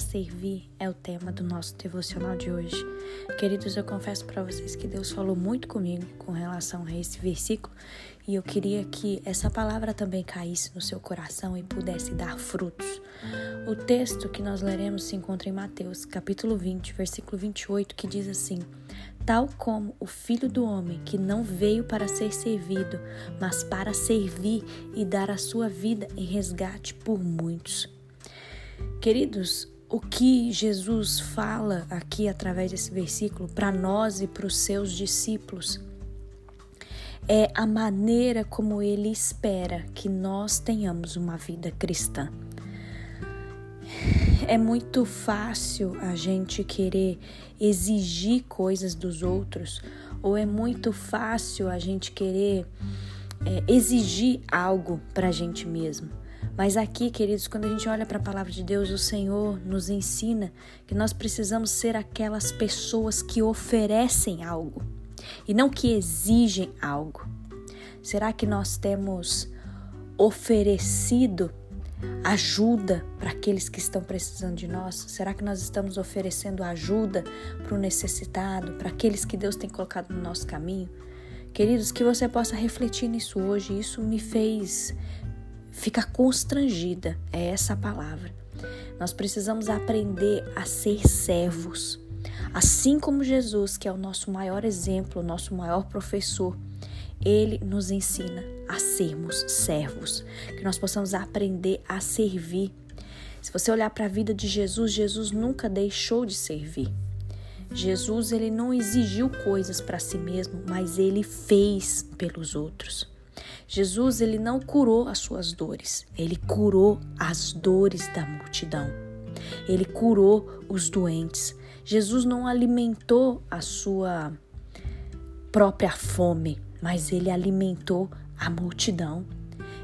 servir é o tema do nosso devocional de hoje. Queridos, eu confesso para vocês que Deus falou muito comigo com relação a esse versículo e eu queria que essa palavra também caísse no seu coração e pudesse dar frutos. O texto que nós leremos se encontra em Mateus, capítulo 20, versículo 28, que diz assim: Tal como o filho do homem que não veio para ser servido, mas para servir e dar a sua vida em resgate por muitos. Queridos, o que Jesus fala aqui através desse versículo para nós e para os seus discípulos é a maneira como ele espera que nós tenhamos uma vida cristã. É muito fácil a gente querer exigir coisas dos outros, ou é muito fácil a gente querer é, exigir algo para a gente mesmo. Mas aqui, queridos, quando a gente olha para a palavra de Deus, o Senhor nos ensina que nós precisamos ser aquelas pessoas que oferecem algo e não que exigem algo. Será que nós temos oferecido ajuda para aqueles que estão precisando de nós? Será que nós estamos oferecendo ajuda para o necessitado, para aqueles que Deus tem colocado no nosso caminho? Queridos, que você possa refletir nisso hoje. Isso me fez fica constrangida, é essa a palavra. Nós precisamos aprender a ser servos. Assim como Jesus, que é o nosso maior exemplo, o nosso maior professor, ele nos ensina a sermos servos, que nós possamos aprender a servir. Se você olhar para a vida de Jesus, Jesus nunca deixou de servir. Jesus ele não exigiu coisas para si mesmo, mas ele fez pelos outros. Jesus ele não curou as suas dores, ele curou as dores da multidão. Ele curou os doentes. Jesus não alimentou a sua própria fome, mas ele alimentou a multidão.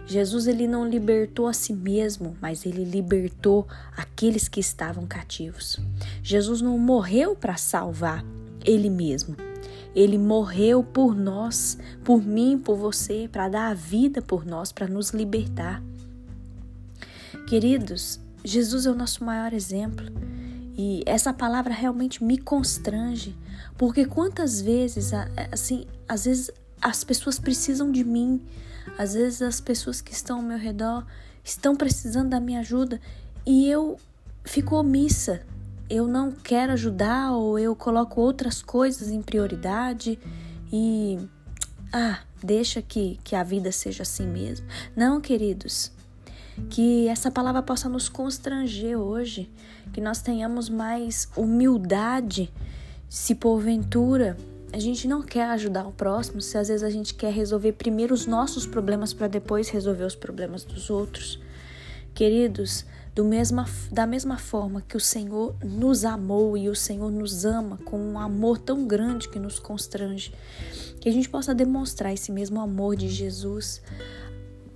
Jesus ele não libertou a si mesmo, mas ele libertou aqueles que estavam cativos. Jesus não morreu para salvar ele mesmo, ele morreu por nós, por mim, por você, para dar a vida por nós, para nos libertar. Queridos, Jesus é o nosso maior exemplo. E essa palavra realmente me constrange, porque quantas vezes, assim, às vezes as pessoas precisam de mim, às vezes as pessoas que estão ao meu redor estão precisando da minha ajuda e eu fico omissa, eu não quero ajudar ou eu coloco outras coisas em prioridade e ah, deixa que, que a vida seja assim mesmo. Não, queridos, que essa palavra possa nos constranger hoje, que nós tenhamos mais humildade, se porventura a gente não quer ajudar o próximo, se às vezes a gente quer resolver primeiro os nossos problemas para depois resolver os problemas dos outros. Queridos, do mesma, da mesma forma que o Senhor nos amou e o Senhor nos ama com um amor tão grande que nos constrange, que a gente possa demonstrar esse mesmo amor de Jesus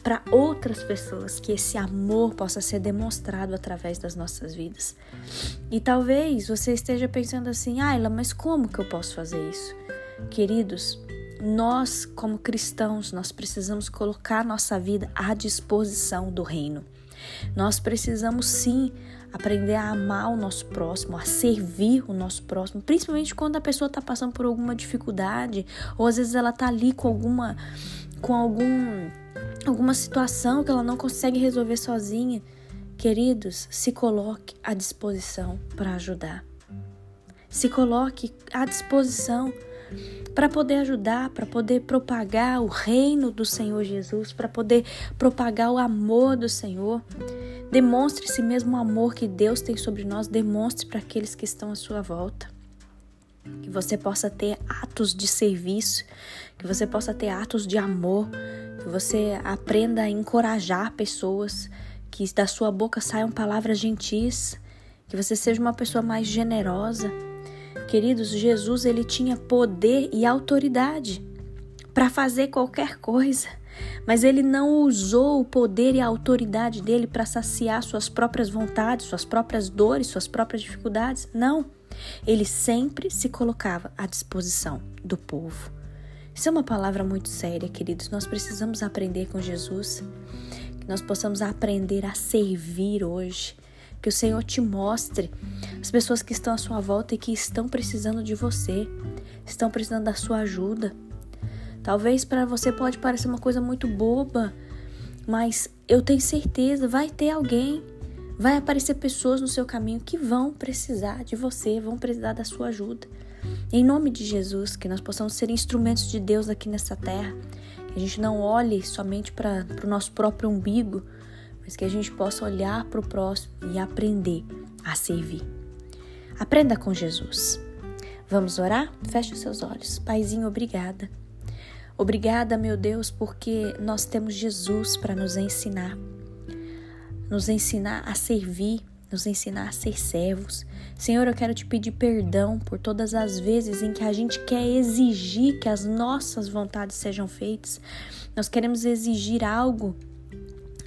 para outras pessoas, que esse amor possa ser demonstrado através das nossas vidas. E talvez você esteja pensando assim, Ayla, mas como que eu posso fazer isso? Queridos, nós, como cristãos, nós precisamos colocar nossa vida à disposição do reino. Nós precisamos sim aprender a amar o nosso próximo, a servir o nosso próximo, principalmente quando a pessoa está passando por alguma dificuldade ou às vezes ela está ali com alguma com algum alguma situação que ela não consegue resolver sozinha. Queridos, se coloque à disposição para ajudar. Se coloque à disposição para poder ajudar, para poder propagar o reino do Senhor Jesus, para poder propagar o amor do Senhor. Demonstre esse mesmo amor que Deus tem sobre nós, demonstre para aqueles que estão à sua volta. Que você possa ter atos de serviço, que você possa ter atos de amor, que você aprenda a encorajar pessoas, que da sua boca saiam palavras gentis, que você seja uma pessoa mais generosa Queridos, Jesus ele tinha poder e autoridade para fazer qualquer coisa, mas ele não usou o poder e a autoridade dele para saciar suas próprias vontades, suas próprias dores, suas próprias dificuldades. Não. Ele sempre se colocava à disposição do povo. Isso é uma palavra muito séria, queridos. Nós precisamos aprender com Jesus, que nós possamos aprender a servir hoje. Que o Senhor te mostre as pessoas que estão à sua volta e que estão precisando de você, estão precisando da sua ajuda. Talvez para você pode parecer uma coisa muito boba, mas eu tenho certeza vai ter alguém, vai aparecer pessoas no seu caminho que vão precisar de você, vão precisar da sua ajuda. Em nome de Jesus, que nós possamos ser instrumentos de Deus aqui nessa terra, que a gente não olhe somente para o nosso próprio umbigo, que a gente possa olhar para o próximo e aprender a servir. Aprenda com Jesus. Vamos orar? Feche os seus olhos. Paizinho, obrigada. Obrigada, meu Deus, porque nós temos Jesus para nos ensinar. Nos ensinar a servir, nos ensinar a ser servos. Senhor, eu quero te pedir perdão por todas as vezes em que a gente quer exigir que as nossas vontades sejam feitas. Nós queremos exigir algo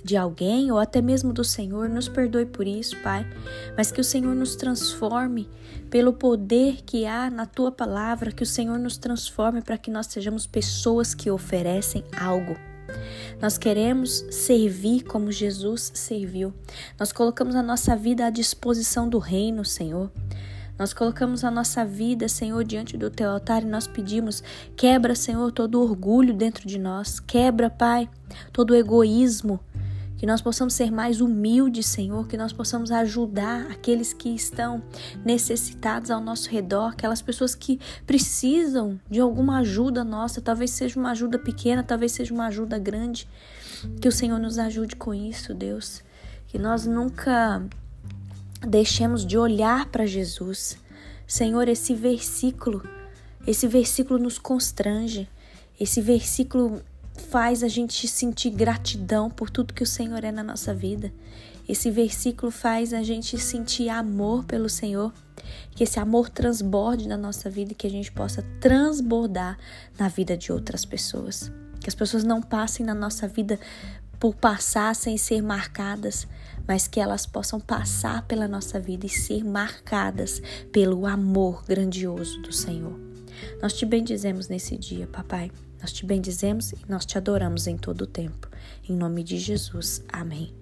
de alguém ou até mesmo do Senhor, nos perdoe por isso, Pai, mas que o Senhor nos transforme pelo poder que há na tua palavra, que o Senhor nos transforme para que nós sejamos pessoas que oferecem algo. Nós queremos servir como Jesus serviu. Nós colocamos a nossa vida à disposição do reino, Senhor. Nós colocamos a nossa vida, Senhor, diante do teu altar e nós pedimos: quebra, Senhor, todo orgulho dentro de nós. Quebra, Pai, todo egoísmo que nós possamos ser mais humildes, Senhor, que nós possamos ajudar aqueles que estão necessitados ao nosso redor, aquelas pessoas que precisam de alguma ajuda nossa, talvez seja uma ajuda pequena, talvez seja uma ajuda grande. Que o Senhor nos ajude com isso, Deus. Que nós nunca deixemos de olhar para Jesus. Senhor, esse versículo, esse versículo nos constrange. Esse versículo faz a gente sentir gratidão por tudo que o Senhor é na nossa vida. Esse versículo faz a gente sentir amor pelo Senhor, que esse amor transborde na nossa vida e que a gente possa transbordar na vida de outras pessoas. Que as pessoas não passem na nossa vida por passar sem ser marcadas, mas que elas possam passar pela nossa vida e ser marcadas pelo amor grandioso do Senhor. Nós te bendizemos nesse dia, papai. Nós te bendizemos e nós te adoramos em todo o tempo. Em nome de Jesus. Amém.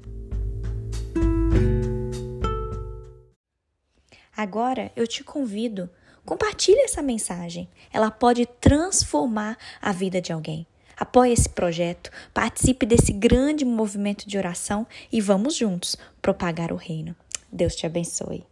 Agora eu te convido, compartilhe essa mensagem. Ela pode transformar a vida de alguém. Apoie esse projeto, participe desse grande movimento de oração e vamos juntos propagar o reino. Deus te abençoe.